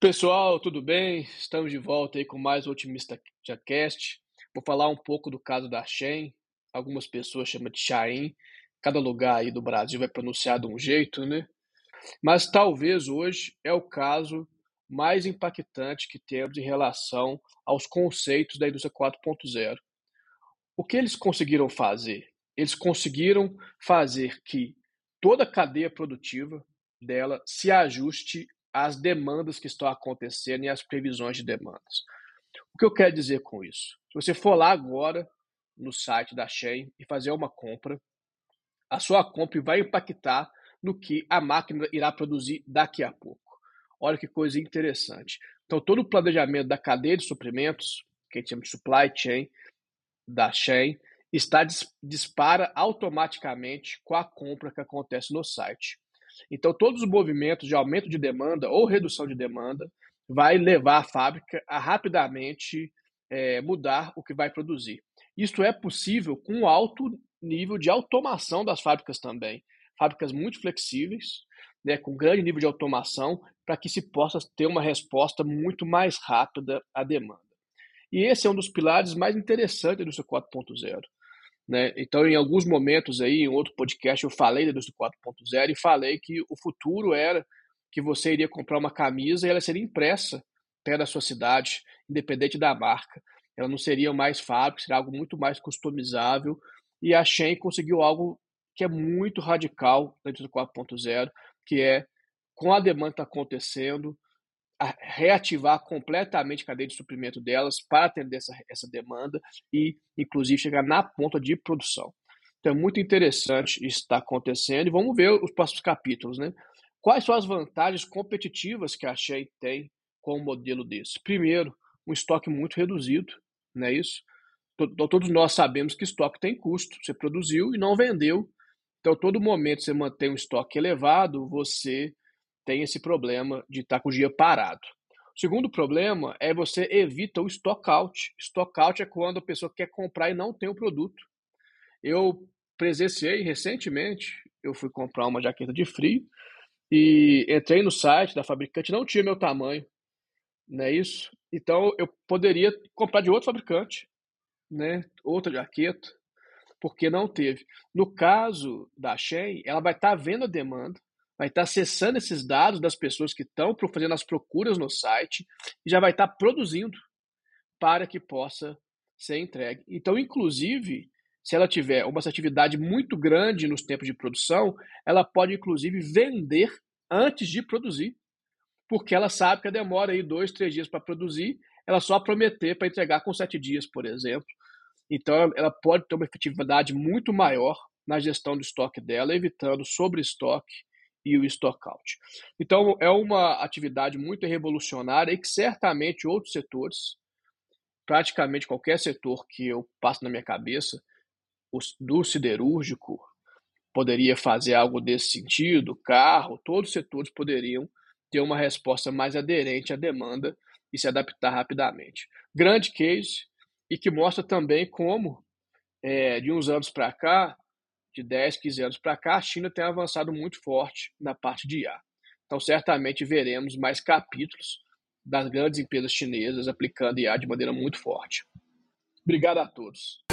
Pessoal, tudo bem? Estamos de volta aí com mais o Otimista Cast. Vou falar um pouco do caso da Shen. Algumas pessoas chamam de Chain. Cada lugar aí do Brasil vai pronunciar de um jeito, né? Mas talvez hoje é o caso mais impactante que temos em relação aos conceitos da indústria 4.0. O que eles conseguiram fazer? Eles conseguiram fazer que toda a cadeia produtiva dela se ajuste às demandas que estão acontecendo e às previsões de demandas. O que eu quero dizer com isso? Se você for lá agora no site da Shein e fazer uma compra, a sua compra vai impactar no que a máquina irá produzir daqui a pouco. Olha que coisa interessante. Então, todo o planejamento da cadeia de suprimentos, que a gente chama de supply chain, da Shein, está dispara automaticamente com a compra que acontece no site. Então, todos os movimentos de aumento de demanda ou redução de demanda vai levar a fábrica a rapidamente é, mudar o que vai produzir. Isso é possível com alto nível de automação das fábricas também. Fábricas muito flexíveis, né, com grande nível de automação, para que se possa ter uma resposta muito mais rápida à demanda. E esse é um dos pilares mais interessantes da indústria 4.0. Né? Então, em alguns momentos aí, em outro podcast, eu falei da indústria 4.0 e falei que o futuro era que você iria comprar uma camisa e ela seria impressa perto da sua cidade, independente da marca. Ela não seria mais fábrica, seria algo muito mais customizável. E a Shein conseguiu algo que é muito radical na indústria 4.0, que é, com a demanda está acontecendo, reativar completamente a cadeia de suprimento delas para atender essa, essa demanda e, inclusive, chegar na ponta de produção. Então, é muito interessante isso está acontecendo e vamos ver os próximos capítulos, né? Quais são as vantagens competitivas que a Shea tem com um modelo desse? Primeiro, um estoque muito reduzido, não é isso? Todos nós sabemos que estoque tem custo. Você produziu e não vendeu. Então, todo momento você mantém um estoque elevado, você tem esse problema de estar com o dia parado. O segundo problema é você evita o stock out. Stock out é quando a pessoa quer comprar e não tem o produto. Eu presenciei recentemente, eu fui comprar uma jaqueta de frio e entrei no site da fabricante, não tinha meu tamanho, não é isso? Então eu poderia comprar de outro fabricante, né? Outra jaqueta, porque não teve. No caso da Shein, ela vai estar tá vendo a demanda, vai estar acessando esses dados das pessoas que estão fazendo as procuras no site e já vai estar produzindo para que possa ser entregue. Então, inclusive, se ela tiver uma atividade muito grande nos tempos de produção, ela pode, inclusive, vender antes de produzir, porque ela sabe que demora aí dois, três dias para produzir, ela só prometer para entregar com sete dias, por exemplo. Então, ela pode ter uma efetividade muito maior na gestão do estoque dela, evitando sobre-estoque e o stockout. Então, é uma atividade muito revolucionária e que certamente outros setores, praticamente qualquer setor que eu passo na minha cabeça, do siderúrgico, poderia fazer algo desse sentido, carro, todos os setores poderiam ter uma resposta mais aderente à demanda e se adaptar rapidamente. Grande case e que mostra também como, é, de uns anos para cá, de 10, 15 anos para cá, a China tem avançado muito forte na parte de IA. Então, certamente veremos mais capítulos das grandes empresas chinesas aplicando IA de maneira muito forte. Obrigado a todos.